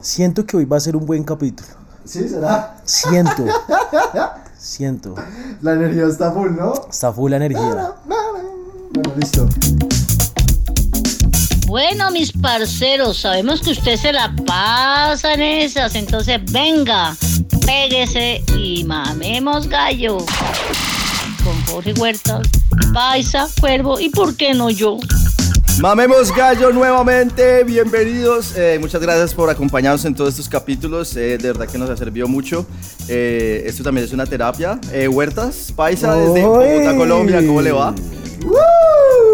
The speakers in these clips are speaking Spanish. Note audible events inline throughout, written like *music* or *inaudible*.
Siento que hoy va a ser un buen capítulo. Sí, será. Siento. *laughs* Siento. La energía está full, ¿no? Está full la energía. Bueno, listo. Bueno, mis parceros, sabemos que usted se la pasa en esas, entonces venga, péguese y mamemos gallo. Con Jorge Huerta, Paisa, Cuervo y por qué no yo. *laughs* Mamemos Gallo nuevamente, bienvenidos. Eh, muchas gracias por acompañarnos en todos estos capítulos. eh, de verdad que nos ha servido mucho. Eh, esto también es una terapia. Huertas, Paisa, desde Bogotá, Colombia, ¿cómo le va?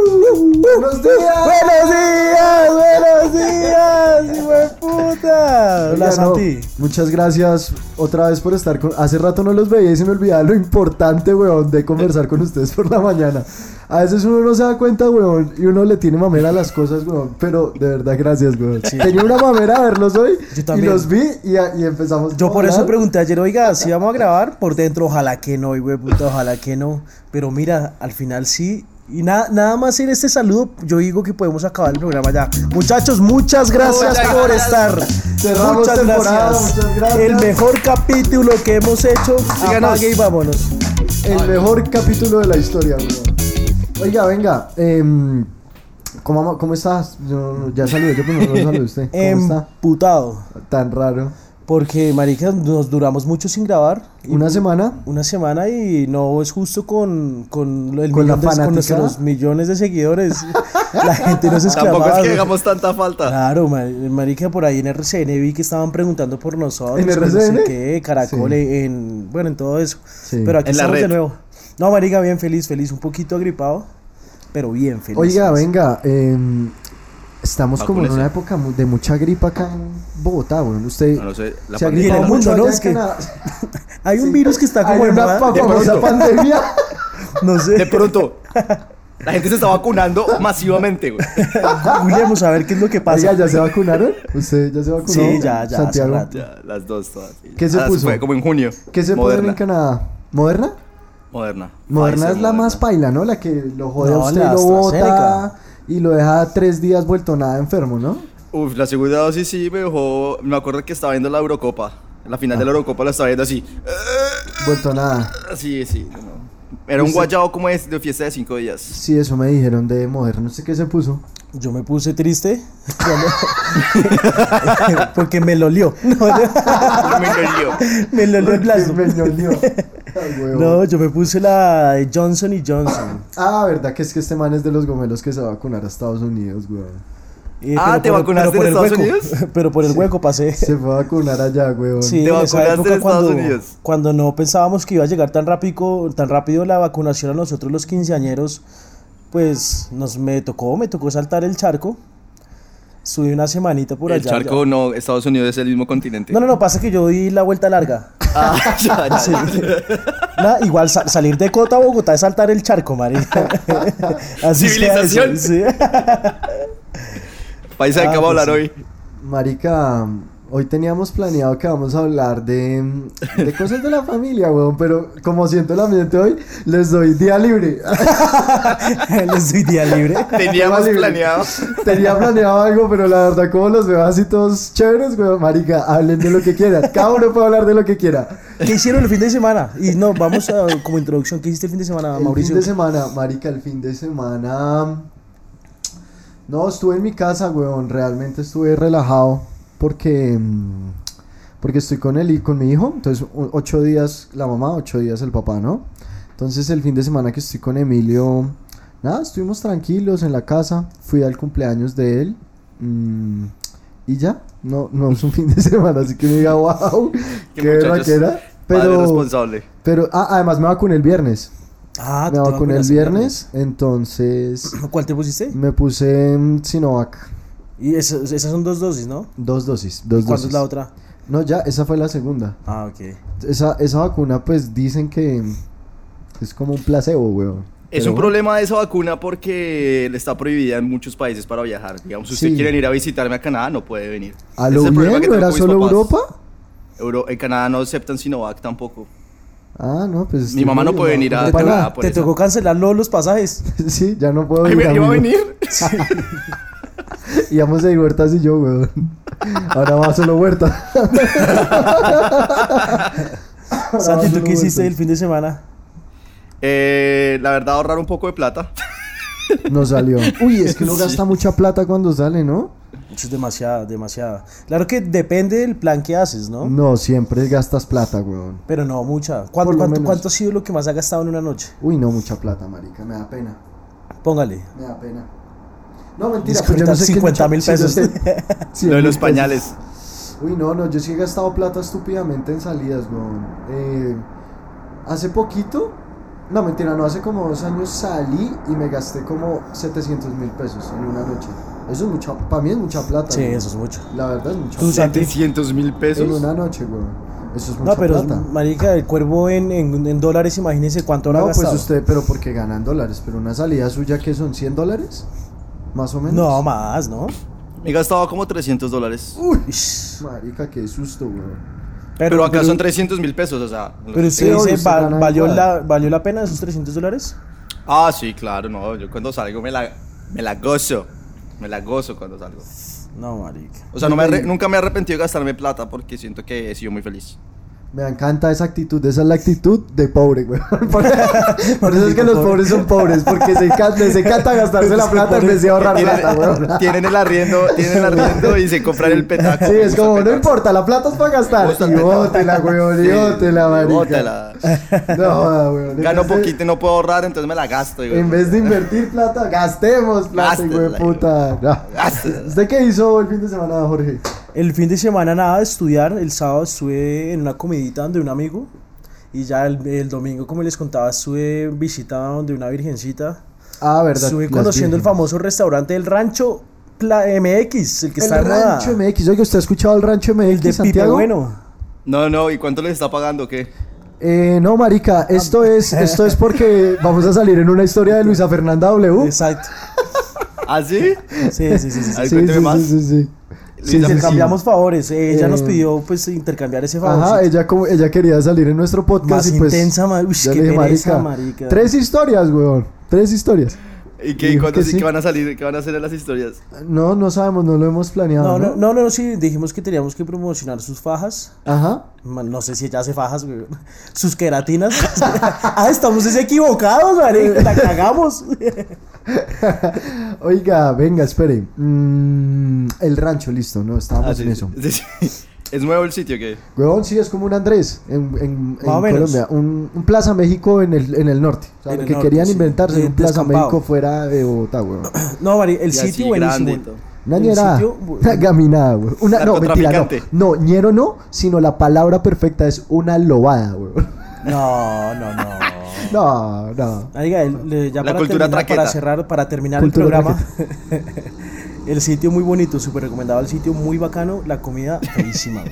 ¡Buenos días! ¡Buenos días! ¡Buenos *laughs* días! ¡Hijo de puta! Hola, Santi. muchas gracias otra vez por estar con. Hace rato no los veía y se me olvidaba lo importante, weón, de conversar con ustedes por la mañana. A veces uno no se da cuenta, weón, y uno le tiene mamera a las cosas, weón. Pero de verdad, gracias, weón. Tenía una mamera a verlos hoy Yo y también. los vi y, a- y empezamos. Yo a por eso pregunté ayer, oiga, si vamos a grabar por dentro, ojalá que no, güey, puta, ojalá que no. Pero mira, al final sí. Y nada, nada más en este saludo, yo digo que podemos acabar el programa ya. Muchachos, muchas gracias Muchas por gracias. estar. Cerramos muchas temporada, gracias. muchas gracias. El mejor capítulo que hemos hecho. Síganos. Apague y vámonos. El mejor capítulo de la historia, weón. Oiga, venga, em, ¿cómo, ¿cómo estás? Yo- ya saludé, yo primero lo saludé usted. ¿Cómo *laughs* está? Emputado. Tan raro. Porque, marica, nos duramos mucho sin grabar. ¿Una semana? Una semana y no es justo con, con, el ¿Con la millón de- con nuestros millones de seguidores. *laughs* la gente nos exclamaba. Tampoco es que hagamos tanta falta. Claro, ma- marica, por ahí en RCN vi que estaban preguntando por nosotros. ¿En que no sé RCN? qué, Caracol, Sí. en, bueno, en todo eso. Sí. Pero aquí En la estamos de red. nuevo. No, marica, bien feliz, feliz, un poquito agripado, pero bien feliz. Oiga, venga, em, estamos como en una época de mucha gripa acá en Bogotá, weón. Usted No, no sé, la se pandemia. el mundo, ¿no? Es que. *laughs* Hay un Sí. virus que está Hay como en una pa- De famosa pronto. pandemia. *laughs* No sé. De pronto, la gente se está vacunando masivamente, güey. *laughs* Googleemos a ver qué es lo que pasa. Oiga, ¿ya se vacunaron? ¿Usted ya se vacunó? Sí, ya, ya, Santiago. Ya, las dos todas. sí. ¿Qué se Ah, puso? Fue como en junio. ¿Qué se Moderna. en Canadá? ¿Moderna? Moderna. Moderna Pfizer, es la Moderna. más paila, ¿no? La que lo jode a No, usted, la lo bota. Y lo deja tres días vuelto nada enfermo, ¿no? Uf, la segunda dosis sí me dejó. Me acuerdo que estaba viendo la Eurocopa. La final Ah. de la Eurocopa la estaba viendo así. Vuelto nada. Sí, sí. no. Era un guayao como es de fiesta de cinco días. Sí, eso me dijeron de Moderna. ¿Usted qué se puso? Yo me puse triste *laughs* *laughs* porque me lo. No, no. *laughs* me dolió. me lo el plasma. Me. Ay, huevo. No, yo me puse la de Johnson y Johnson. Ah, verdad que es que este man es de los gomelos que se va a vacunar a Estados Unidos, weón. Eh, Ah, pero ¿te por- vacunaste en el Estados hueco, Unidos? *laughs* Pero por el hueco pasé. Se fue a vacunar allá, weón. Sí, ¿Te en esa vacunaste época en Estados cuando, Unidos? cuando no pensábamos que iba a llegar tan rápido, tan rápido la vacunación a nosotros los quinceañeros, pues nos me tocó, me tocó saltar el charco. Estuve una semanita por El allá. charco ya. no, Estados Unidos es el mismo continente. No, no, no, pasa que yo di la vuelta larga. Ah, ya, ya, Sí. *laughs* Nada, igual sa- salir de Cota a Bogotá es saltar el charco, marica. *laughs* Así sea Civilización. sí. Paisa, ¿de Ah, qué vamos a hablar pues hoy? Marica, hoy teníamos planeado que vamos a hablar de, de cosas de la familia, weón. Pero como siento el ambiente hoy, les doy día libre. *laughs* Les doy día libre. Teníamos libre. planeado. Tenía planeado algo, pero la verdad, como los veo así todos chéveres, weón. Marica, hablen de lo que quieran. Cada uno puede hablar de lo que quiera. ¿Qué hicieron el fin de semana? Y no, vamos a, como introducción, ¿qué hiciste el fin de semana, El Mauricio? fin de semana, marica, el fin de semana. No, estuve en mi casa, weón. Realmente estuve relajado porque mm, porque estoy con él y con mi hijo. Entonces, ocho días la mamá, ocho días el papá, ¿no? Entonces, el fin de semana que estoy con Emilio, nada, estuvimos tranquilos en la casa. Fui al cumpleaños de él. mm, y ya, no, no es un fin de *laughs* semana, así que me diga, wow, *laughs* Qué qué. Padre Pero, responsable. pero, ah, además me vacuné el viernes. Ah, Me ¿tú te vacuné el vacunaste viernes, entonces ¿Cuál te pusiste? me puse Sinovac. Y eso- esas son dos dosis, ¿no? Dos dosis, dos ¿Cuándo dosis. es la otra? No, ya, esa fue la segunda. Ah, ok. Esa, esa vacuna, pues dicen que es como un placebo, weón. Es un bueno. problema de esa vacuna porque le está prohibida en muchos países para viajar. Digamos, si usted Sí. quiere ir a visitarme a Canadá, no puede venir. ¿A lo bien? que ¿No tengo era solo papás. Europa? Euro- en Canadá no aceptan Sinovac tampoco. Ah, no, pues. Mi mamá no puede venir a Canadá te tocó cancelar los pasajes. *laughs* Sí, ya no puedo Ay, ir. ¿me iba a amigo. *laughs* venir? Íbamos a ir Huertas y yo, weón. Ahora va solo Huertas. *laughs* Santi, ¿tú qué hiciste el fin de semana? Eh, la verdad, ahorrar un poco de plata. No salió. Uy, es que uno Sí. gasta mucha plata cuando sale, ¿no? Eso es demasiada, demasiada. Claro que depende del plan que haces, ¿no? No, siempre gastas plata, weón. Pero no mucha. Por ¿Cuánto, lo cuánto, menos. cuánto ha sido lo que más ha gastado en una noche? Uy, no, mucha plata, marica. Me da pena. Póngale. Me da pena. No, mentira, no qué 50 mucho- mil sí, pesos. sé. *laughs* 100 Lo de los pañales. Uy, no, no, yo sí he gastado plata estúpidamente en salidas, weón. Eh, hace poquito, no, mentira, no, hace como dos años salí y me gasté como 700 mil pesos en una noche. Eso es mucha, para mí es mucha plata. Sí, weón. eso es mucho. La verdad es mucha plata. Santi. 700 mil En pesos. una noche, weón. Eso es mucha No, pero plata. marica, el cuervo en, en, en dólares, imagínese cuánto habrá No, pues usted, pero porque ganan dólares, pero una salida suya que son 100 dólares, más o menos. No, más, ¿no? Me he gastado como 300 dólares. Ish. Marica, qué susto, weón. Pero, acá son 300 mil pesos, o sea. Pero usted Sí, obvio, dice, ¿va- ¿valió, la, ¿valió la pena esos 300 dólares? Ah, sí, claro, no. Yo cuando salgo me la, me la gozo. Me la gozo cuando salgo. No, marica. O sea, no me nunca me he arrepentido de gastarme plata porque siento que he sido muy feliz. Me encanta esa actitud, esa es la actitud de pobre, güey. *laughs* Por, *laughs* por eso es que los pobres son pobres, porque se encanta, les encanta gastarse la plata en vez de ahorrar plata, güey. Tienen, *laughs* tienen el arriendo, tienen el arriendo y se compran el petaco. Sí, es como, no importa, la plata es para gastar. Y bótela, güey, y Sí, bótela, marica. bótela. No, güey. Gano poquito y no puedo ahorrar, entonces me la gasto. digo. En vez de invertir plata, gastemos plata, güey, puta. No. ¿Usted qué hizo el fin de semana, Jorge? El fin de semana nada, estudiar. El sábado estuve en una comidita donde un amigo. Y ya el, el domingo, como les contaba, estuve en visita donde una virgencita. Ah, verdad. Estuve conociendo el famoso restaurante El Rancho Pla- MX, el que El está de moda. Rancho MX. Oye, ¿usted ha escuchado el Rancho MX El de Pipe Santiago? Bueno. No, no, ¿y cuánto les está pagando o qué? Eh, no, marica, esto es, *laughs* esto es porque vamos a salir en una historia de Luisa Fernanda W. Exacto. ¿Ah, sí? Sí, sí, sí. sí, sí. Sí, sí, sí, sí. Intercambiamos favores. eh, ella nos Eh, pidió pues intercambiar ese favor. Ajá, ella como ella quería salir en nuestro podcast Más y pues intensa, ma- uy, qué pereza, marica. Tres historias, weón. Tres historias. ¿Y qué, cuándo que sí que van a salir? ¿Qué van a hacer en las historias? No, no sabemos, no lo hemos planeado. No, No, no, no, no, sí, dijimos que teníamos que promocionar sus fajas. Ajá. No sé si ella hace fajas, güey. *laughs* Sus queratinas. *laughs* ah, estamos es equivocados, marica. La cagamos. *laughs* *laughs* Oiga, venga, espere. Mm, el rancho, listo, no, estábamos Ah, sí, en eso. sí, sí. *laughs* ¿Es nuevo el sitio qué? Weón, sí, es como un Andrés en, en, Más en o menos. Colombia. Un, un Plaza México en el, en el norte. O sea, En lo que norte, querían sí. inventarse un Plaza descampado. México fuera de Bogotá, weón. *clears throat* No, Mari, el Y sitio buenísimo. Una El ñera, sitio, una gaminada, weón. Una, no, mentira, no. No, ñero no, sino la palabra perfecta es una lobada, weón. No, no, no. No, no. Oiga, el- ya La para, cultura terminar, para cerrar, para terminar Cultura el programa. *laughs* el sitio muy bonito, súper recomendado. El sitio muy bacano. La comida feísima.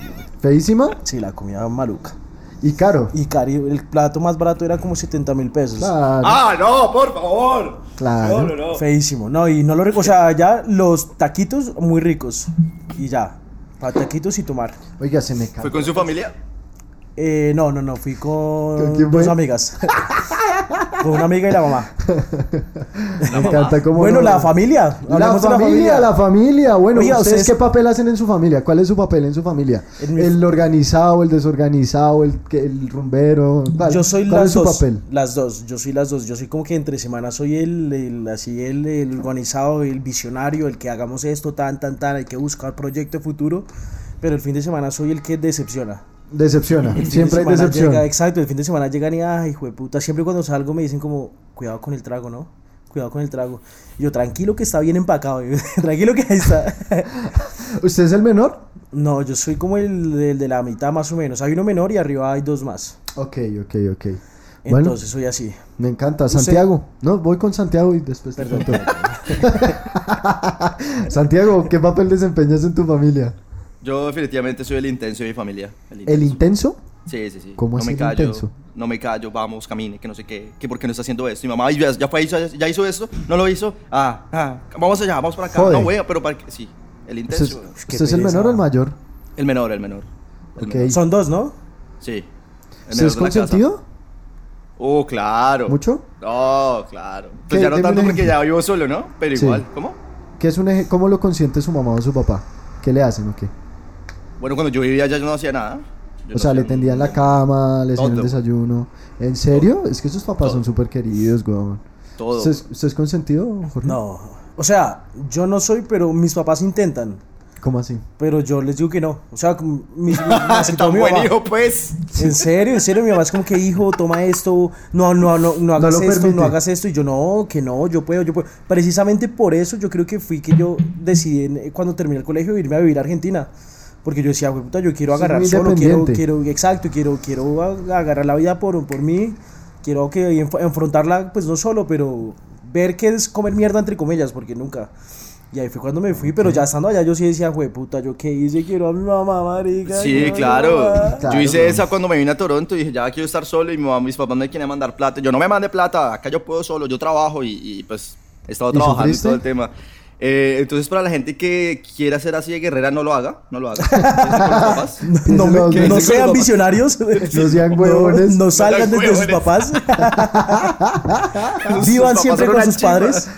Feísima sí, la comida maluca. y caro. Y cari, el plato más barato era como 70 mil pesos. Claro, ¡Ah, no! ¡Por favor! claro. No, no, no. Feísimo. No, y no lo reco- O sea, ya los taquitos muy ricos. Y ya. Para taquitos y tomar. Oiga, se me cae. ¿Fue con su familia? Eh, no, no, no. Fui con ¿Con dos amigas. *laughs* con una amiga y la mamá. Me encanta cómo Bueno, no- la familia. La Hablemos de familia, la familia. Bueno, Oiga, ¿ustedes, ustedes- qué papel hacen en su familia? ¿Cuál es su papel en su familia? En mi- El organizado, el desorganizado, el, que- el rumbero. ¿Cuál, Yo soy cuál las es su dos. papel? Las dos. Yo soy las dos. Yo soy como que entre semanas soy el, el- así el, el organizado, el visionario, el que hagamos esto, tan, tan, tan, hay que buscar proyecto de futuro. Pero el fin de semana soy el que decepciona. Decepciona. El fin de Siempre hay decepción. llega- exacto, el fin de semana llegan y, ay, hijo de puta. Siempre cuando salgo me dicen como, cuidado con el trago, ¿no? Cuidado con el trago. Y yo, tranquilo que está bien empacado. *laughs* tranquilo que ahí está. *laughs* ¿Usted es el menor? no, yo soy como el, el de la mitad más o menos. Hay uno menor y arriba hay dos más. Ok, ok, ok. Bueno, Entonces soy así. me encanta. usted- Santiago. No, voy con Santiago y después te. *laughs* Santiago, ¿qué papel desempeñas en tu familia? Yo definitivamente soy el intenso de mi familia. ¿El intenso? Sí, sí, sí. ¿Cómo no es me el callo, intenso? No me callo, vamos, camine, que no sé qué. Que por qué no está haciendo esto. Mi mamá "Ay, ya, ya fue, hizo, ya hizo esto, no lo hizo. Ah, ah, vamos allá, vamos para acá. No, güey, pero para qué. Sí, el ¿Usted, intenso. usted es el menor o el mayor? El menor, el menor. El menor. Son dos, ¿no? Sí. El ¿Usted menor es consentido? Oh, claro. ¿Mucho? Oh, claro. Pues ya no tanto porque ya vivo solo, ¿no? Pero Sí. igual. ¿Cómo? ¿qué es un eje- ¿Cómo lo consiente su mamá o su papá? ¿Qué le hacen o qué? Bueno, cuando yo vivía allá yo no hacía nada. Yo O sea, no le tendían la cama, le hacían el desayuno. ¿En serio? Es que sus papás Todo. son súper queridos, weón. Todo. ¿Usted, es- consentido, Jorge? No. O sea, yo no soy, pero mis papás intentan. ¿Cómo así? Pero yo les digo que no. O sea, mi- todo *laughs* Tan mi buen mamá. hijo, pues. En serio, en serio, mi mamá es como que hijo, toma esto, no, no, no, no hagas esto, permite. no hagas esto, y yo no, que no, yo puedo, yo puedo. Precisamente por eso yo creo que fui que yo decidí en- cuando terminé el colegio irme a vivir a Argentina. Porque yo decía, güey, puta, yo quiero agarrar solo, quiero, quiero, exacto, quiero, quiero agarrar la vida por, por mí, quiero que enf- enfrentarla, pues no solo, pero ver qué es comer mierda entre comillas, porque nunca. Y ahí fue cuando me fui, pero ya estando allá yo sí decía, güey, puta, yo qué hice, quiero a mi mamá, marica. Sí, claro. mamá". Claro, Yo hice esa cuando me vine a Toronto y dije, ya quiero estar solo y mi mamá, mis papás me quieren mandar plata. Yo no me mandé plata, acá yo puedo solo, yo trabajo y, y, pues he estado ¿Y trabajando y todo el tema. Eh, entonces, para la gente que quiera ser así de guerrera, no lo haga, no lo haga. *laughs* *laughs* No, sean visionarios. No sean huevones. No, no salgan No desde sus papás. *laughs* Vivan siempre con sus padres.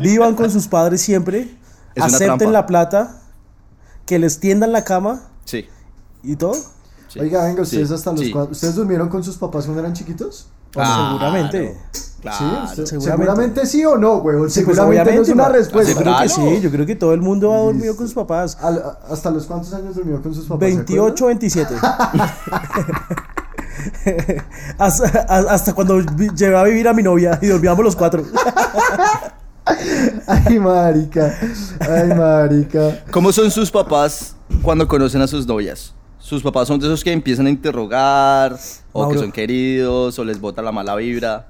Vivan con sus padres siempre. Es Acepten la plata. Que les tiendan la cama Sí. y todo. sí. Oiga, venga, Sí, ustedes hasta los sí. cua- ¿Ustedes durmieron con sus papás cuando eran chiquitos? Claro, seguramente. Claro. ¿Sí? ¿Usted- seguramente. seguramente. sí o no. Sí, pues, seguramente no es una respuesta. Yo creo que Claro. sí. Yo creo que todo el mundo ha dormido con sus papás. Al- ¿Hasta los cuántos años durmió con sus papás? ¿se 28, 27. hasta, cuando llevé a vivir a mi novia y dormíamos los cuatro. Ay, marica. Ay, marica. ¿Cómo son sus papás cuando conocen a sus novias? ¿Sus papás son de esos que empiezan a interrogar? ¿O que son queridos? ¿O les bota la mala vibra?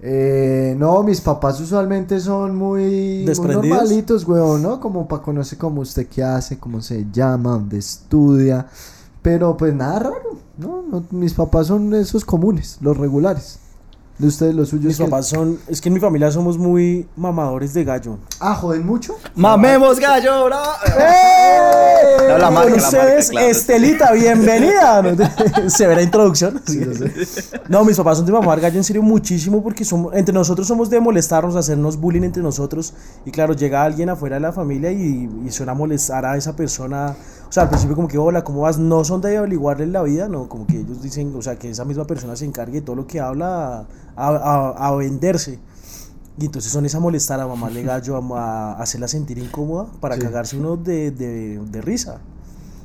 Eh, no, mis papás usualmente son muy, normalitos, weón, ¿no? Como para conocer cómo usted qué hace, cómo se llama, dónde estudia. Pero pues nada raro, ¿no? No, mis papás son esos comunes, los regulares. De ustedes, los suyos. Mis que- papás son. Es que en mi familia somos muy mamadores de gallo. Ah, joden mucho. ¡Mamemos gallo, bro! ¡Eh! No, la marca, Con la ustedes, marca, claro. Estelita, bienvenida. *laughs* ¿no? *laughs* Severa introducción. Sí, yo sé. No, mis papás son de mamar gallo en serio muchísimo porque somos, entre nosotros somos de molestarnos, hacernos bullying entre nosotros. Y claro, llega alguien afuera de la familia y, y suena a molestar a esa persona. O sea, al principio como que, hola, ¿cómo vas? No son de averiguarle la vida, no, como que ellos dicen, o sea, que esa misma persona se encargue de todo lo que habla a, a- a venderse. Y entonces son esa molestar a mamarle *laughs* gallo, a, a hacerla sentir incómoda para Sí. cagarse uno de, de, de risa.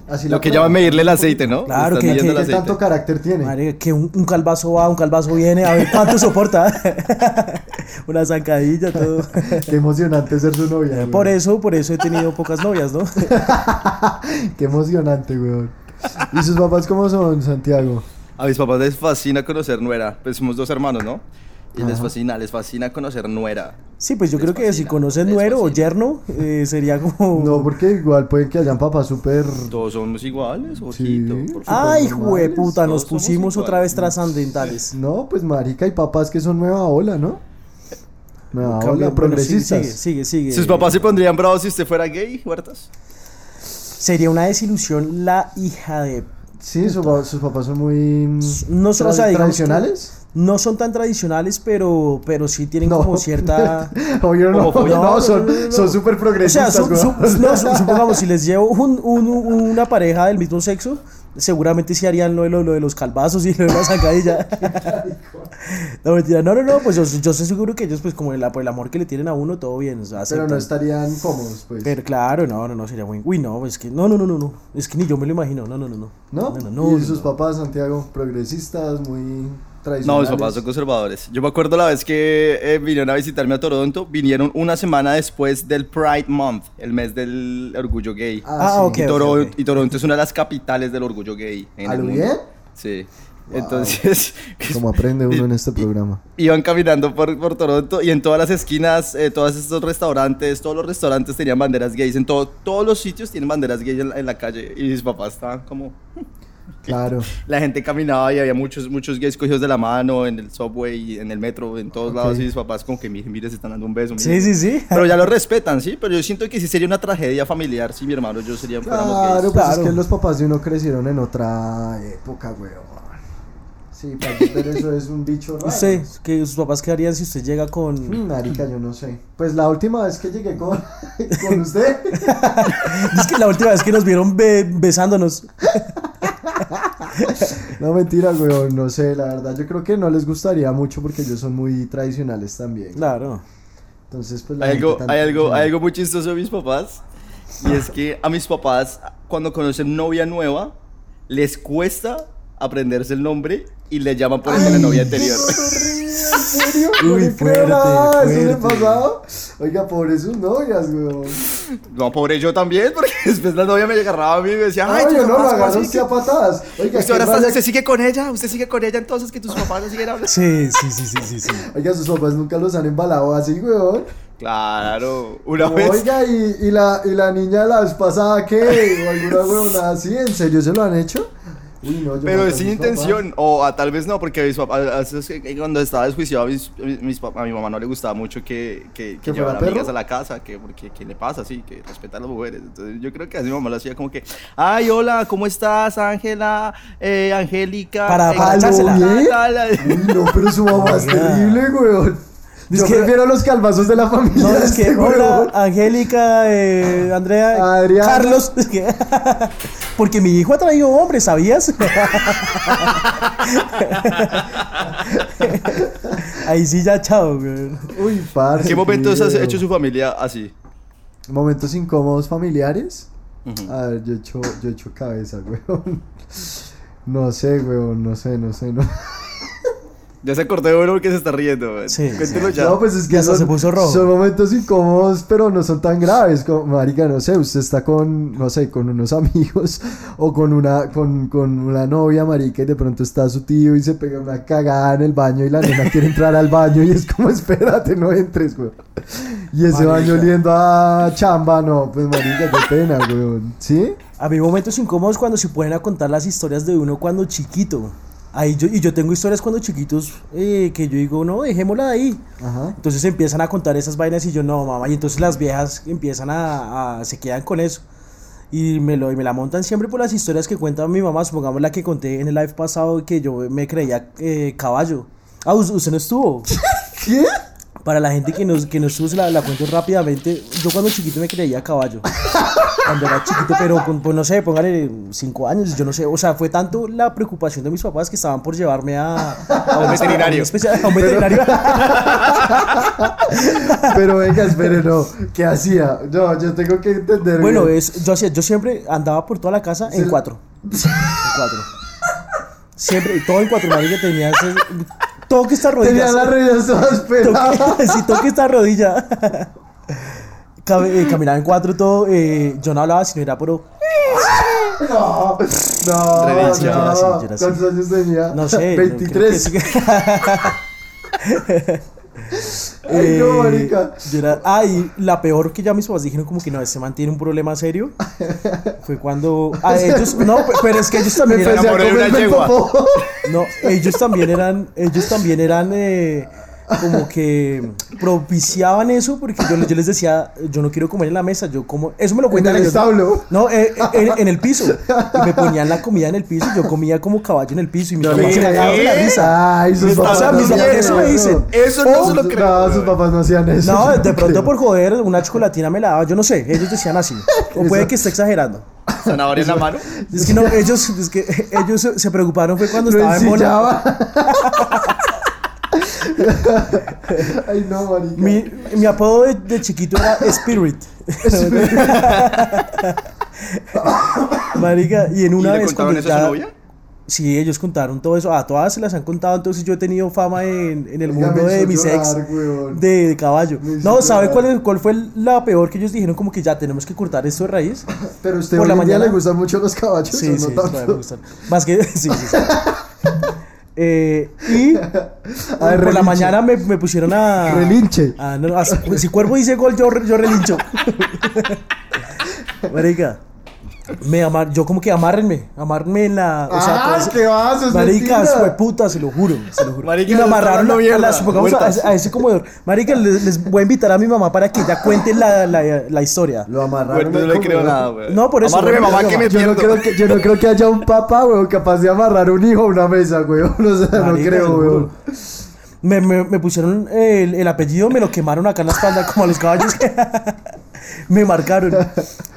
Así Lo que prueba. llaman medirle el aceite, ¿no? Claro, que- que- el ¿Qué aceite. tanto carácter tiene? Madre, que un, un calvazo va, un calvazo viene, a ver cuánto soporta. *laughs* *laughs* Una zancadilla, todo. *laughs* Qué emocionante ser su novia. weón. Por eso, por eso he tenido pocas novias, ¿no? *laughs* Qué emocionante, weón. ¿Y sus papás cómo son, Santiago? A mis papás les fascina conocer nuera. Pues somos dos hermanos, ¿no? Y les fascina, les fascina conocer nuera. Sí, pues yo Les creo que si conoces nuero o yerno, eh, sería como... No, porque igual pueden que hayan papás súper. Todos somos iguales, ojito. Sí. Ay, normales, puta, nos pusimos otra vez trascendentales. No, pues marica y papás que son nueva ola, ¿no? Nueva Cambio, ola, bueno, progresistas. Sigue, sigue, sigue. ¿Sus papás se pondrían bravos si usted fuera gay, Huertas? Sería una desilusión la hija de... Sí, su sus papás son muy. No son, tra- o sea, digamos que tradicionales. No son tan tradicionales, pero, pero sí tienen No. como cierta... *laughs* Obvio no, no, No, no, son no, no, no. son súper O sea, progresistas, su- su- weón. no, su- *laughs* supongamos, si les llevo un- un- una pareja del mismo sexo, seguramente sí harían lo de, lo, lo de los calvazos y lo de la sacadilla. no, mentira, no, no, no, pues yo, yo estoy seguro que ellos, pues como el, por el amor que le tienen a uno, todo bien. o sea, Pero no estarían cómodos, pues. Pero claro, no, no, no, sería muy... Uy, no, es que... No, no, no, no, no. Es que ni yo me lo imagino. No, no, no, no. ¿No? No, no, no, y sus papás, Santiago, progresistas, muy No, mis papás son conservadores. Yo me acuerdo la vez que eh, vinieron a visitarme a Toronto, vinieron una semana después del Pride Month, el mes del orgullo gay. Ah, sí. ok. y, Toro- y Toronto es una de las capitales del orgullo gay. En ¿A el mundo. bien? Sí. Entonces, *laughs* Como aprende uno en este programa. iban caminando por, por Toronto y en todas las esquinas, eh, todos estos restaurantes, todos los restaurantes tenían banderas gays. En todo, todos los sitios tienen banderas gays en, la- en la calle. Y mis papás estaban como. *laughs* Claro. La gente caminaba y había muchos, muchos gays cogidos de la mano en el subway, en el metro, en todos Ok. lados. Y mis papás, como que, mire, mire, se están dando un beso. Sí, mire". sí, sí. Pero ya lo respetan, sí. Pero yo siento que sí sería una tragedia familiar si mi hermano y yo seríamos fuéramos Claro, gays. pues Claro. es que los papás de uno crecieron en otra época, weón. Sí, parce, pero eso es un bicho raro. ¿Usted, que sus papás qué harían si usted llega con... Mm, Marica, yo no sé. Pues la última vez que llegué con, *laughs* con usted. *laughs* Es que la última vez que nos vieron be- besándonos. *laughs* No, mentira, weón, no sé, la verdad. Yo creo que no les gustaría mucho porque ellos son muy tradicionales también. Claro. Entonces, pues la Hay algo, hay, algo, hay algo muy chistoso de mis papás. Y es que a mis papás, cuando conocen novia nueva, les cuesta aprenderse el nombre y le llaman por el de la novia anterior. *laughs* ¿En serio? Uy, fuerte, ¿Eso le ha fuerte. pasado? Oiga, pobre sus novias, weón. No, pobre yo también, porque *laughs* después la novia me agarraba a mí y me decía, ay, Ay, tus no, papás, ¿cómo agarró usted a patadas. Oiga, Usted ahora está, usted sigue con ella, usted sigue con ella, entonces que tus papás no siguen hablando. Sí, sí, sí, sí, sí, sí. *laughs* Oiga, sus papás nunca los han embalado así, weón. Claro, una vez. Oiga, ¿y, y, la, y la niña de la vez pasada qué? ¿O alguna huevona así? ¿En serio se lo han hecho? Uy, no, yo Pero a es sin mis papás. intención, o a, tal vez no, porque mis papás, a veces que- cuando estaba desjuiciado, a, mis, mis papás- a mi mamá no le gustaba mucho que, que, que ¿Que llevara perro? amigas a la casa, que porque ¿qué le pasa así, que respeta a las mujeres. Entonces yo creo que así mi mamá lo hacía como que, ay, hola, ¿cómo estás, Ángela, eh, Angélica? Para- eh, para tal, echársela. tal, tal". Uy, no, pero su mamá es *laughs* terrible, weón. Es Yo que- prefiero los calvazos de la familia. No, es que, este hola. Angélica, eh, Andrea, Adriana. Carlos. es que- *laughs* Porque mi hijo ha traído hombres, ¿sabías? Ahí sí ya, chao, güey. Uy, parce. ¿En qué momentos has hecho su familia así? Momentos incómodos familiares. Ujú. A ver, yo he hecho, yo he hecho cabeza, *laughs* weón. No sé, weón, no sé, no sé, no. Ya se acordó de uno porque se está riendo. man. Sí, Cuéntelo sí. ya. No, pues es que son, se puso rojo. son momentos incómodos, pero no son tan graves. Como, marica, no sé, usted está con, no sé, con unos *laughs* amigos o con una, con, con una novia, marica, y de pronto está su tío y se pega una cagada en el baño y la nena quiere entrar al baño y es como, *laughs* espérate, no entres, weón. Y ese Marica. baño oliendo a chamba, no, pues marica, qué pena, weón. ¿Sí? A mí momentos incómodos cuando se pueden a contar las historias de uno cuando chiquito. Ahí yo, y yo tengo historias cuando chiquitos eh, que yo digo, no, dejémosla de ahí. Ajá. Entonces empiezan a contar esas vainas y yo, no, mamá. Y entonces las viejas empiezan a, a- se quedan con eso. Y me, lo, y me la montan siempre por las historias que cuenta mi mamá. Supongamos la que conté en el live pasado que yo me creía eh, caballo. Ah, us- usted no estuvo. *laughs* ¿Qué? Para la gente que no, que no estuvo, se la, la cuento rápidamente. Yo cuando chiquito me creía caballo. Cuando era chiquito, pero con, pues no sé, póngale cinco años, yo no sé. O sea, fue tanto la preocupación de mis papás que estaban por llevarme a, a *laughs* un veterinario. A un, especia- a un veterinario. *laughs* Pero venga, espere, no. ¿Qué hacía? No, yo tengo que entender. Bueno, bien. es, yo, hacía- yo siempre andaba por toda la casa en cuatro. En cuatro. Siempre, todo en cuatro, marica, tenía ese, toque esta rodilla. Tenía las rodillas todas peladas. Toque, *laughs* sí, toque esta rodilla. Eh, caminaba en cuatro todo. eh, yo no hablaba sino era puro. No, no, era así, era no. así. ¿Cuántos años tenía? No sé. no, creo que 23. sí. *laughs* Ay, no, Eh, marica. yo era- ah, y la peor que ya mis papás dijeron como que no, ese man tiene un problema serio. *laughs* Fue cuando. Ah, ellos. No, pe- pero es que ellos también eran. *laughs* No, ellos también eran, ellos también eran eh, como que propiciaban eso porque yo, yo les decía, yo no quiero comer en la mesa, yo como, eso me lo En cuentan el ellos. ¿no? establo. No, eh, eh, en, en el piso. Y me ponían la comida en el piso, y yo comía como caballo en el piso y mis papás se cagaban de la risa. Ay, sus Mis papás papás- no mis eso me dicen. Eso no se lo sus- creo, No, sus papás no hacían eso. No, de pronto creo. por joder, una chocolatina me la daba, yo no sé, ellos decían así. O puede que esté exagerando. Zanahoria en la mano. Es que no, ellos, es que ellos se- preocuparon fue cuando Lo estaba en. *laughs* *laughs* Ay, no, marica. Mi, mi apodo de, de chiquito era Spirit. *laughs* Marica, y en ¿Y una le vez contaron cuando eso a su novia? Sí, ellos contaron todo eso. A todas se las han contado, entonces yo he tenido fama en, en el mundo de mis ex de, de caballo. No, ¿sabe cuál, es- cuál fue la peor que ellos dijeron? Como que ya tenemos que cortar esto de raíz. Pero usted por hoy la en día mañana- le gustan mucho los caballos. Sí, ¿o sí, no me gustan. Más que. *laughs* Sí, sí, sí. Eh, y ver, *laughs* por la mañana me, me pusieron a. Relinche. No, si Cuervo dice gol, yo, yo relincho. *laughs* Marica. Me amar, yo como que amárrenme, amárrenme en la. O sea, Ah, ¿qué vas? Mentira. fue puta, se lo juro, se lo juro. Marica, y me amarraron hablando a, la- supongamos a, a ese comedor. Marica, les, les voy a invitar a mi mamá para que ella cuente la, la, la historia. Lo amarraron. Huertas, no le creo nada, güey. No, por eso, Amárreme, no, mamá, no, que me Yo no, creo que, yo no creo que haya un papá, weón, capaz de amarrar un hijo a una mesa, weón. *laughs* O sea, no Marica, creo, lo weón. juro. Me, me, me pusieron el, el apellido, me lo quemaron acá en la espalda como a los caballos. *laughs* me marcaron. *laughs*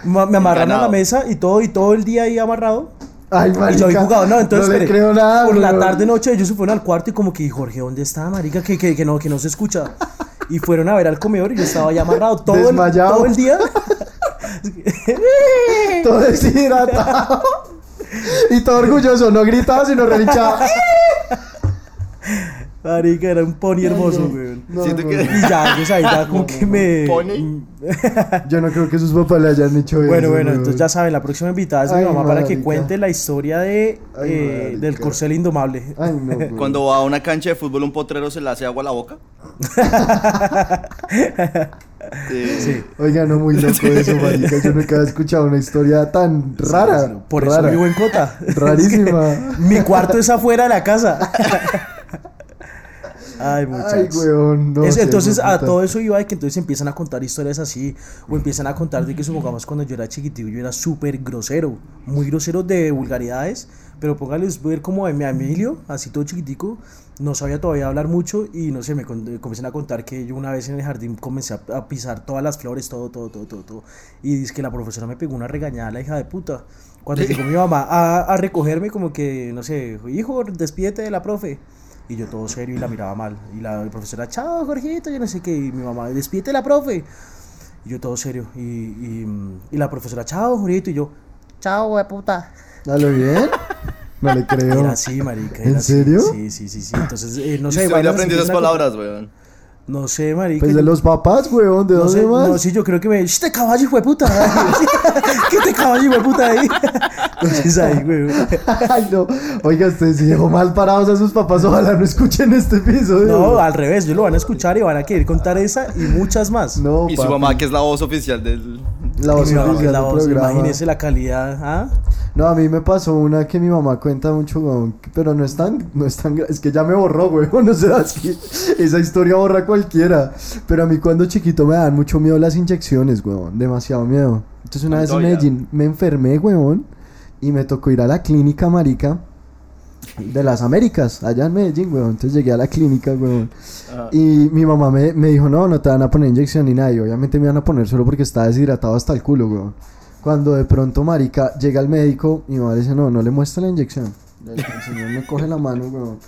Ma- Me amarraron a la mesa y todo, y todo el día ahí amarrado. Ay, Y marica. yo había jugado, no, entonces no le creo nada, Por la weón. tarde, noche, ellos se fueron al cuarto y como que, Jorge, ¿dónde está, marica? Que, que, que no, que no se escucha. Y fueron a ver al comedor y yo estaba ya amarrado todo, el, todo el día. *laughs* Todo deshidratado. *laughs* y todo orgulloso, no gritaba, sino relinchaba. Marica, era un pony hermoso, weón. No, Siento no, que- Y ya, pues ahí ya *laughs* como que me... ¿Pony? *laughs* Yo no creo que sus papás le hayan hecho eso. Bueno, bueno, weón. entonces ya saben, la próxima invitada es mi mamá para que cuente la historia de Ay, eh, del corcel indomable. Ay, no. *laughs* Cuando va a una cancha de fútbol, un potrero se le hace agua a la boca. Sí. Oiga, no, muy loco eso, marica. Yo nunca había escuchado una historia tan rara. Por eso rara. vivo en Cota. Rarísima. Mi cuarto es afuera de la casa. Ay, Ay, muchachos. weón. No, Es- entonces a todo eso iba de que entonces empiezan a contar historias así o empiezan a contar de que supongamos cuando yo era chiquitito yo era súper grosero, muy grosero de vulgaridades, pero póngales ver como a mi Emilio, así todo chiquitico, no sabía todavía hablar mucho y no sé, me comienzan a contar que yo una vez en el jardín comencé a, a pisar todas las flores, todo, todo, todo, todo, todo, y dice que la profesora me pegó una regañada, la hija de puta. Cuando llegó mi mamá a, a recogerme como que, no sé, hijo, despídete de la profe. Y yo todo serio y la miraba mal. Y la profesora, chao, Jorgito, yo no sé qué. Y mi mamá, despídete la profe. Y yo todo serio. Y, y, y la profesora, chao, Jorgito. Y yo, chao, güey, puta. ¿A lo bien? No le creo. Era así, marica. ¿En así. serio? Sí, sí, sí, sí. Entonces, eh, no sé. vainas aprendí esas que palabras, weón. No sé, marica. Pues de yo- los papás, weón. ¿De no dónde sé, más? no, sí, yo creo que me. ¡Shh, te caballo, hijo de puta! ¿Qué *laughs* te caballo, hijo de puta ahí? Entonces ahí, *laughs* güey. Ay, no. Oiga, usted si dejó mal parados a sus papás. Ojalá no escuchen este episodio. No, al revés, ellos lo van a escuchar y van a querer contar esa y muchas más. No, Y su papi. mamá, que es la voz oficial del. La voz mamá, oficial la del voz, programa. imagínese la calidad. ¿ah? No, a mí me pasó una que mi mamá cuenta mucho, weón, pero no es tan, no es tan, es que ya me borró, weón, *laughs* o sea, es que esa historia borra cualquiera, pero a mí cuando chiquito me dan mucho miedo las inyecciones, weón, demasiado miedo. Entonces una vez en. Medellín me enfermé, weón, y me tocó ir a la clínica, marica, de las Américas, allá en Medellín, weón, entonces llegué a la clínica, weón, y mi mamá me, me dijo, no, no te van a poner inyección ni nada. Y obviamente me iban a poner solo porque estaba deshidratado hasta el culo, weón. Cuando de pronto, marica, llega el médico, mi mamá le dice, no, no le muestra la inyección. El, señor me coge la mano, weón.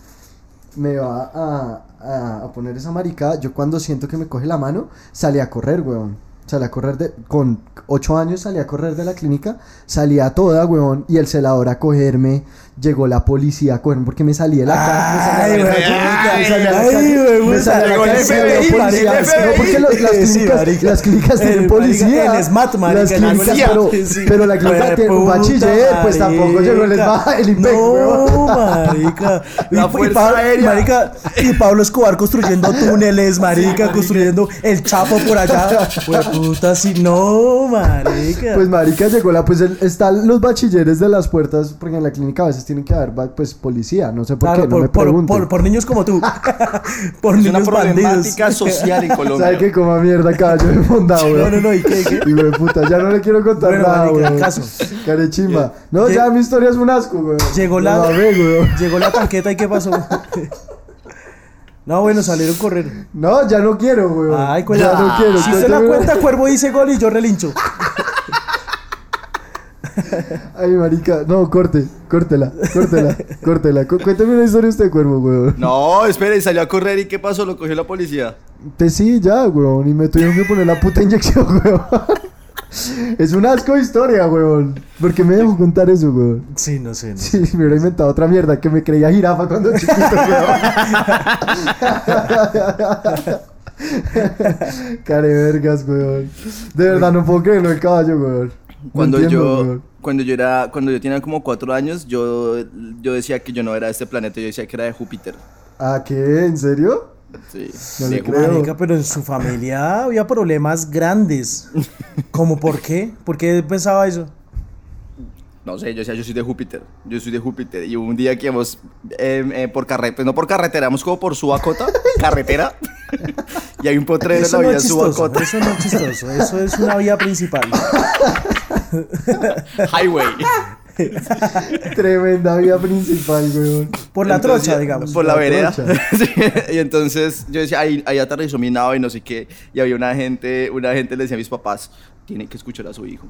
Me va a, a, a poner esa maricada. Yo cuando siento que me coge la mano, salí a correr, weón. Salí a correr de... Con 8 años salí a correr de la clínica. Salí a toda, weón. Y el celador a cogerme. Llegó la policía a cogerme porque me salí de la casa. me salí Ay, la calle, me salí la calle, policía. No, porque las clínicas, marica. las clínicas tienen policía. marica, el SMAT, marica, Las clínicas, pero, Sí. pero la clínica tiene un bachiller, pues tampoco llegó el. SMAT, el IMPEC, No, marica. *laughs* La y, Fuerza Pa- Aérea. Marica, y Pablo Escobar construyendo *laughs* túneles, marica, construyendo el chapo por allá. *laughs* Pues puta, si no, marica. Pues marica llegó la, pues están los bachilleres de las puertas, porque en la clínica a veces tienen que haber pues policía, no sé por Claro, qué, no por, me por, por- por niños como tú. *laughs* *laughs* por Es una niños bandidos. problemática *laughs* social en Colombia. ¿Sabe qué coma mierda caballo de mondado, No, no, no, ¿y qué, qué? Y de puta, ya no le quiero contar Bueno, nada, weón. caso. Carechimba. No, ya mi historia es un asco, weón. Llegó la, La mamé, weón. llegó la tanqueta y ¿qué pasó? No, bueno, salieron a correr. No, ya no quiero, weón. Ay, ya cuenta. no quiero. Si usted la cuenta, Cuervo dice gol y yo relincho. *laughs* Ay, marica. No, corte. Córtela. Córtela. *laughs* Córtela. Cu- Cuénteme una historia usted, cuervo, weón. No, espere, y salió a correr y ¿qué pasó? Lo cogió la policía. Pues sí, ya, weón. Y me tuvieron que poner la puta inyección, *laughs* weón. Es un asco de historia, weón. ¿Por qué me dejó contar eso, weón? Sí, no sé. No. Sí, me hubiera inventado otra mierda que me creía jirafa cuando chiquito, weón. Care vergas, weón. De verdad, no puedo creerlo el caballo, weón. No Cuando entiendo, yo, weón. cuando yo era, cuando yo tenía como cuatro años, yo, yo decía que yo no era de este planeta, yo decía que era de Júpiter. ¿Ah, qué? ¿En serio? Sí. No le creo. Marica, pero en su familia había problemas grandes. ¿Cómo por qué? ¿Por qué pensaba eso? no sé, yo decía, yo soy de Júpiter, yo soy de Júpiter. Y hubo un día que íbamos eh, eh, por carretera, no por carretera, íbamos como por Subacota, *laughs* carretera. y hay un potrero en la no vía es chistoso, Subacota, eso no es chistoso, eso es una vía principal. *laughs* *laughs* highway. *laughs* Tremenda vía principal, weón. Por la Entonces, trocha, digamos. Por la, La vereda. *laughs* Sí, Y entonces yo decía, ahí, ahí aterrizó mi nave y no sé qué. Y había una gente, una gente le decía a mis papás, tiene que escuchar a su hijo.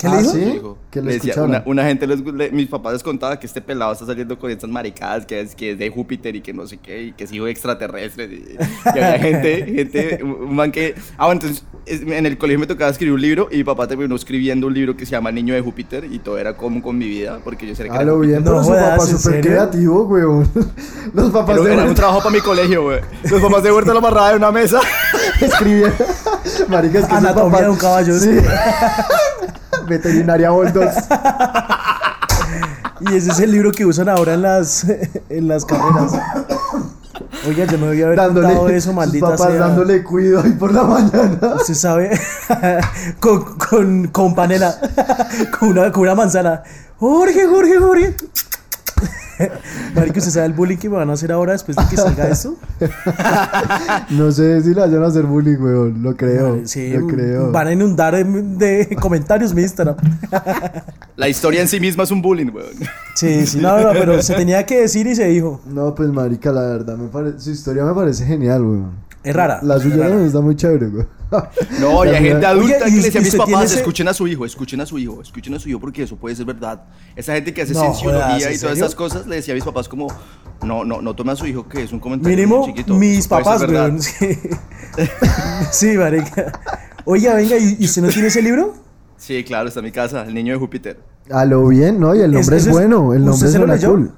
¿Qué le que dijo? escuchar a su hijo". Que lo Le decía, una, una gente, les, le- mis papás les contaba que este pelado está saliendo con estas maricadas, que es, que es de Júpiter y que no sé qué, y que es hijo de extraterrestre. Y, y había *laughs* gente, gente, un man que... Ah, bueno, entonces es- en el colegio me tocaba escribir un libro y mi papá terminó escribiendo un libro que se llama Niño de Júpiter y todo era como con mi vida, porque yo sé que A era lo bien, No su papá ¿en súper creativo, weón. *laughs* Los papás Pero de era un Huerta trabajo para mi colegio, güey. Los papás de Huerta lo amarraban en una mesa. *laughs* escribían. Marica, es que sus Anatomía papás- de un caballo. Sí. *laughs* Veterinaria Boldos. Y ese es el libro que usan ahora en las, en las carreras. Oiga, yo no debía haber Dándole, eso, sus maldita papás sea. dándole cuido ahí por la mañana. Usted sabe, *laughs* con, con, con panela, *laughs* con una, con una manzana. Jorge, Jorge, Jorge. *laughs* Marica, ¿usted sabe el bullying que me van a hacer ahora después de que salga esto? *laughs* No sé si le vayan a hacer bullying, weón. Lo creo. Sí, lo creo. van a inundar de, de *laughs* comentarios mi Instagram. La historia en sí misma es un bullying, güey. Sí, sí, no, no, pero se tenía que decir y se dijo. No, pues marica, la verdad, me pare- su historia me parece genial, weón. Es rara. La es suya rara. no está muy chévere, weón. *laughs* No, y La hay gente adulta Oye, que ¿y le decía a mis papás, ese- escuchen a su hijo, escuchen a su hijo, escuchen a su hijo porque eso puede ser verdad. Esa gente que hace No, cienciología y ¿en todas esas cosas, le decía a mis papás como, no, no, no tome a su hijo que es un comentario Mínimo muy chiquito. mis papás, verdad". weón. Sí, *laughs* sí marica. Oiga, venga, ¿y y usted no tiene ese libro? Sí, claro, está en mi casa, el niño de Júpiter. A lo bien, ¿no? Y el nombre es, es- bueno. El ¿usted nombre leyó? cool.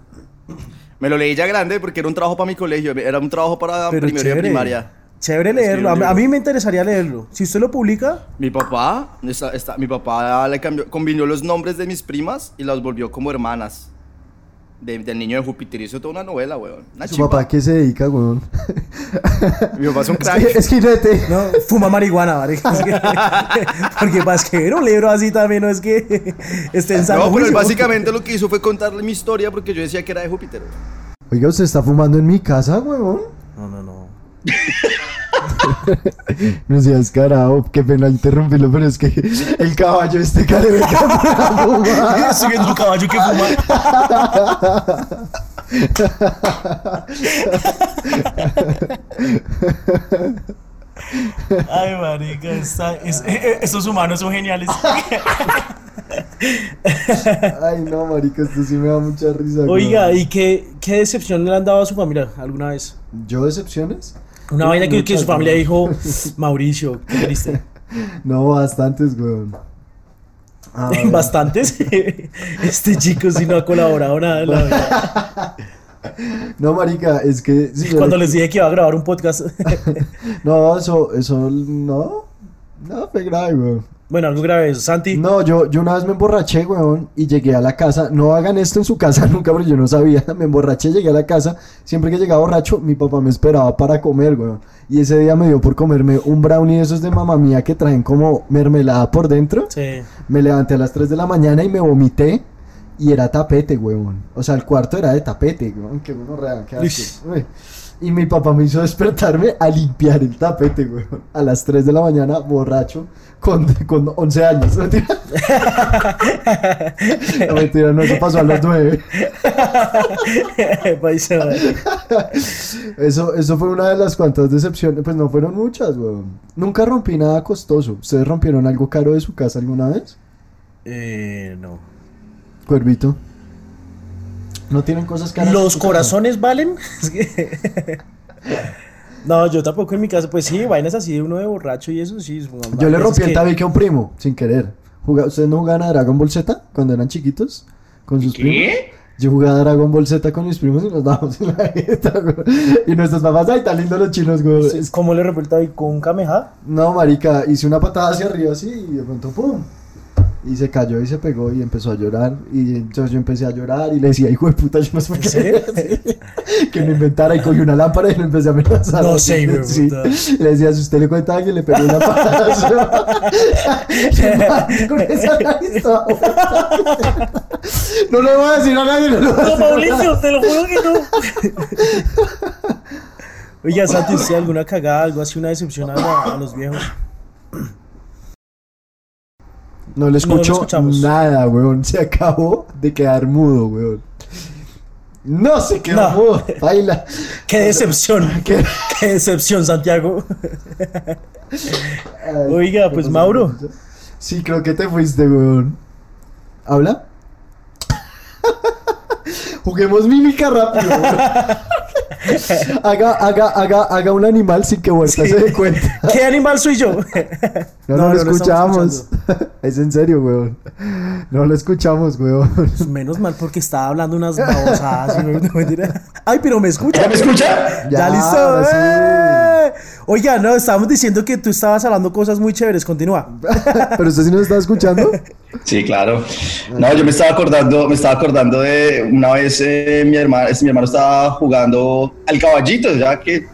Me lo leí ya grande porque era un trabajo para mi colegio, era un trabajo para Pero primero chévere. primaria. Chévere leerlo. A mí, a mí me interesaría leerlo. Si usted lo publica, Mi papá, está, está- mi papá le cambió, combinó los nombres de mis primas y las volvió como hermanas. De- del niño de Júpiter. Hizo toda una novela, weón. Una Su chimba. papá, ¿a qué se dedica, weón? *laughs* Mi papá es un Es crack. que- es jinete. no, fuma marihuana, marica. *laughs* Es que- porque para escribir un libro así también no es que esté en No, pero él básicamente lo que hizo fue contarle mi historia porque yo decía que era de Júpiter. Oiga, ¿usted está fumando en mi casa, weón? No, no, no. *laughs* *laughs* No seas carajo, qué pena interrumpirlo, pero es que el caballo este que le venga *laughs* a fumar. Estoy viendo un caballo que fuma. Ay, marica, está- es- eh, eh, estos humanos son geniales. Ay, no, marica, esto sí me da mucha risa. Oiga. ¿y qué, qué decepción le han dado a su familia alguna vez? ¿Yo decepciones? Una vaina que, que su familia dijo, Mauricio, qué triste. *laughs* No, bastantes, weón. *laughs* Bastantes. *laughs* Este chico sí no ha colaborado nada la vida. No, marica, es que... Cuando le- les dije que iba a grabar un podcast. No, eso, eso, no. No, fue grave, weón. Bueno, algo grave eso. Santi. No, yo, yo una vez me emborraché, weón, y llegué a la casa. No hagan esto en su casa *laughs* nunca, porque yo no sabía. Me emborraché, llegué a la casa. Siempre que llegaba borracho, mi papá me esperaba para comer, weón. Y ese día me dio por comerme un brownie de esos de mamá mía que traen como mermelada por dentro. Sí. Me levanté a las 3 de la mañana y me vomité. Y era tapete, weón. O sea, el cuarto era de tapete, weón. Que uno real, qué asco. Uy. Y mi papá me hizo despertarme a limpiar el tapete, weón. A las 3 de la mañana, borracho, con, con 11 años. No, mentira. *laughs* No, mentira, no, eso pasó a los 9. *laughs* Paisa, vale. Eso, eso fue una de las cuantas decepciones. Pues no fueron muchas, weón. Nunca rompí nada costoso. ¿Ustedes rompieron algo caro de su casa alguna vez? Eh, no. Cuervito. ¿No tienen cosas caras? ¿Los corazones valen? *laughs* No, yo tampoco en mi casa. Pues sí, vainas así de uno de borracho y eso sí. son Yo le rompí el que- tabique a un primo, sin querer. ¿Ustedes no jugaban a Dragon Ball Z cuando eran chiquitos? ¿Con sus primos? Yo jugaba a Dragon Ball Z con mis primos y nos dábamos en la güey. Y nuestros papás, ay, tan lindos los chinos, güey. Es- ¿Cómo le rompí el tabique con un kameha? No, marica, hice una patada hacia arriba así y de pronto, ¡pum! Y se cayó y se pegó y empezó a llorar. Y entonces yo empecé a llorar y le decía, hijo de puta, yo no sé por qué. serio? *laughs* que no inventara y cogí una lámpara y lo empecé a amenazar. No sé, hijo Sí. Le decía, si usted le cuenta a alguien, le pegó una patada. Con esa. No le voy a decir a nadie. No, No, Mauricio, te lo juro que no. *laughs* Oiga, Santi, ¿usted alguna cagada, algo así, una decepción a, a los viejos? No le escucho nada, weón. *laughs* Se acabó de quedar mudo, weón. No se quedó No. mudo. Baila. *laughs* ¡Qué decepción! *laughs* ¿Qué? ¡Qué decepción, Santiago! Ay, Oiga, ¿qué pues? Mauro. Sí, creo que te fuiste, weón. ¿Habla? Juguemos mímica rápido, weón. *laughs* haga, haga, haga, haga un animal sin que Huerta se dé cuenta. *laughs* ¿Qué animal soy yo? *laughs* No, no, lo escuchamos. es en serio, weón. No lo escuchamos, weón. Pues menos mal porque estaba hablando unas babosadas. no, mentira. Ay, pero me escucha. ¿Ya me escucha? Ya, Ya, listo. sí. Oiga, no, estábamos diciendo que tú estabas hablando cosas muy chéveres. Continúa. *laughs* Pero usted sí nos está escuchando. Sí, claro. No, yo me estaba acordando, me estaba acordando de una vez eh, mi hermano, mi hermano estaba jugando al caballito, ya que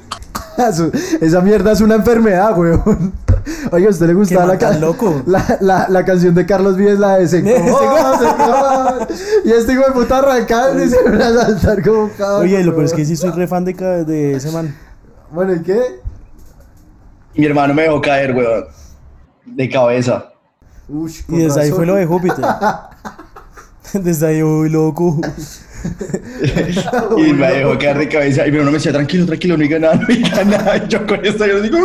*laughs* Esa mierda es una enfermedad, weón. *laughs* Oye, ¿a usted le gustaba la, man tan ca- loco. la, la, la canción de Carlos Vives, la de Se Se Cojó, Se Cojó? Y este hijo de puta arrancando y se van a saltar como cabrón. Oye, lo peor es que sí soy re fan de ese man. Bueno, ¿y qué? Mi hermano me dejó caer, weón, de cabeza. Ush, Y desde ahí fue lo de Júpiter. *laughs* Desde ahí, uy, loco. *laughs* Y me dejó caer de cabeza. Y mi hermano me decía, tranquilo, tranquilo, no diga nada, no diga *laughs* nada. Y yo con esto, yo digo,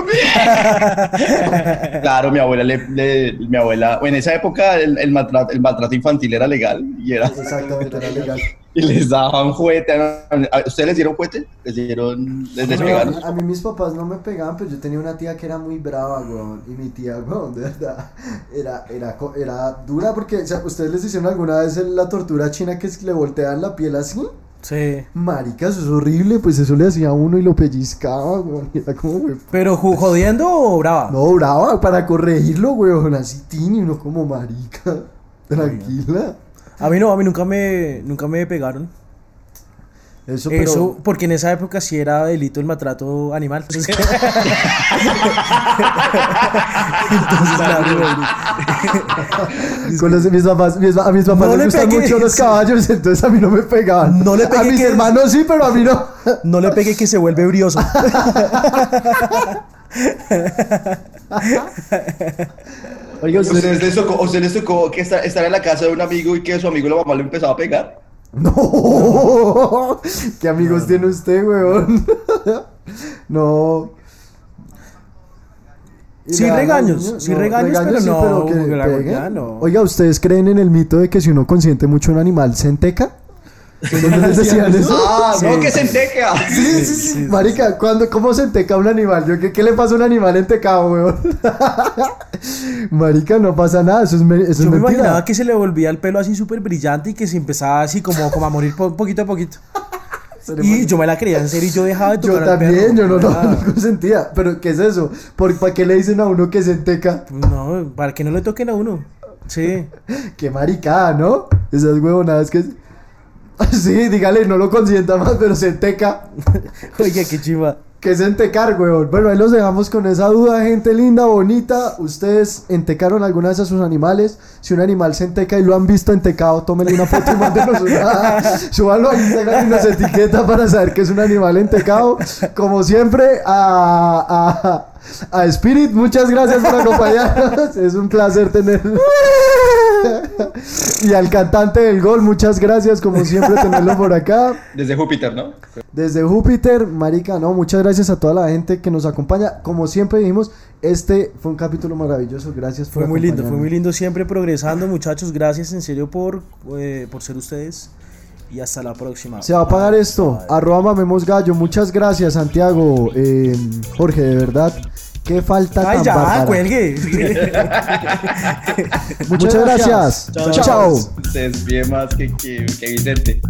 claro, mi abuela, le, le- mi abuela, en esa época el, el, maltrato, el maltrato infantil era legal y era, Exactamente, era legal. *laughs* y les daban juguete. ¿A ¿Ustedes les dieron juguete? ¿Les dieron, les, les No, pegaron? a mí mis papás no me pegaban, pero yo tenía una tía que era muy brava, weón. Y mi tía, weón, de verdad, era, era, era dura porque, o sea, ¿ustedes les hicieron alguna vez la tortura china que es que le voltean la piel así? Sí. Marica, eso es horrible, pues eso le hacía a uno y lo pellizcaba, weón. y Era como, weón. Pero jodiendo o brava. No, brava, para corregirlo, weón, así tini, uno como marica. *laughs* Tranquila. A mí no, a mí nunca me, nunca me pegaron. Eso, pero... Eso, porque en esa época sí era delito el maltrato animal. Entonces, *laughs* *laughs* Entonces, claro. Con los- mis papás, mis- a mis papás No les le gustan pegué, mucho los caballos, entonces a mí no me pegaban. No le A pegué mis que- hermanos sí, pero a mí no. No le pegue que se vuelve brioso. *laughs* Oiga, ¿A usted- ¿Ustedes les tocó, a ustedes les tocó que estar, estar en la casa de un amigo y que su amigo la mamá le empezaba a pegar? No, ¿qué amigos tiene usted, weón? *laughs* No. Sí, regaños, niño- sí, regaños, pero sí, no, que que la peguen. golpea, no. Oiga, ¿ustedes creen en el mito de que si uno consiente mucho un animal se enteca? *laughs* ¿Dónde les decían eso? ¡Ah, Sí. no, que se enteca! Sí, sí, sí, sí, Marica, ¿cuándo, ¿cómo se enteca un animal? Yo, ¿qué, ¿Qué le pasa a un animal entecado, weón? *laughs* Marica, no pasa nada, eso es, me- eso es Yo me mentira. imaginaba que se le volvía el pelo así súper brillante y que se empezaba así como, como a morir po- poquito a poquito. *laughs* Y yo me la creía en serio y yo dejaba de Yo tocar al también, perro. yo no, no, no consentía. Pero, ¿qué es eso? ¿Por, ¿Para qué le dicen a uno que se enteca? pues No, para que no le toquen a uno. Sí. Qué maricada, ¿no? Esas huevonadas que... *laughs* Sí, dígale, no lo consienta más, pero se enteca. *laughs* Oye, qué chiva. ¿Qué es entecar, huevón? Bueno, ahí los dejamos con esa duda, gente linda, bonita. ¿Ustedes entecaron alguna vez a sus animales? Si un animal se enteca y lo han visto entecado, tómenle una foto y mándenos una. *laughs* Súbanlo a Instagram y nos etiqueta para saber que es un animal entecado. Como siempre, a, a, a Spirit, muchas gracias por acompañarnos. Es un placer tener. Y al cantante del gol, muchas gracias, como siempre, tenerlo por acá. Desde Júpiter, ¿no? Desde Júpiter, Marica, no, muchas gracias a toda la gente que nos acompaña. Como siempre dijimos, este fue un capítulo maravilloso. Gracias por Fue muy lindo, fue muy lindo siempre progresando, muchachos. Gracias en serio por, eh, por ser ustedes. Y hasta la próxima. Se va a pagar esto. Arroba mamemos gallo. Muchas gracias, Santiago. Eh, Jorge, de verdad. Qué falta Ay, tan ya, bárbara. cuelgue. *laughs* Muchas gracias. Chao. Chao. Ustedes bien más que, que, que Vicente.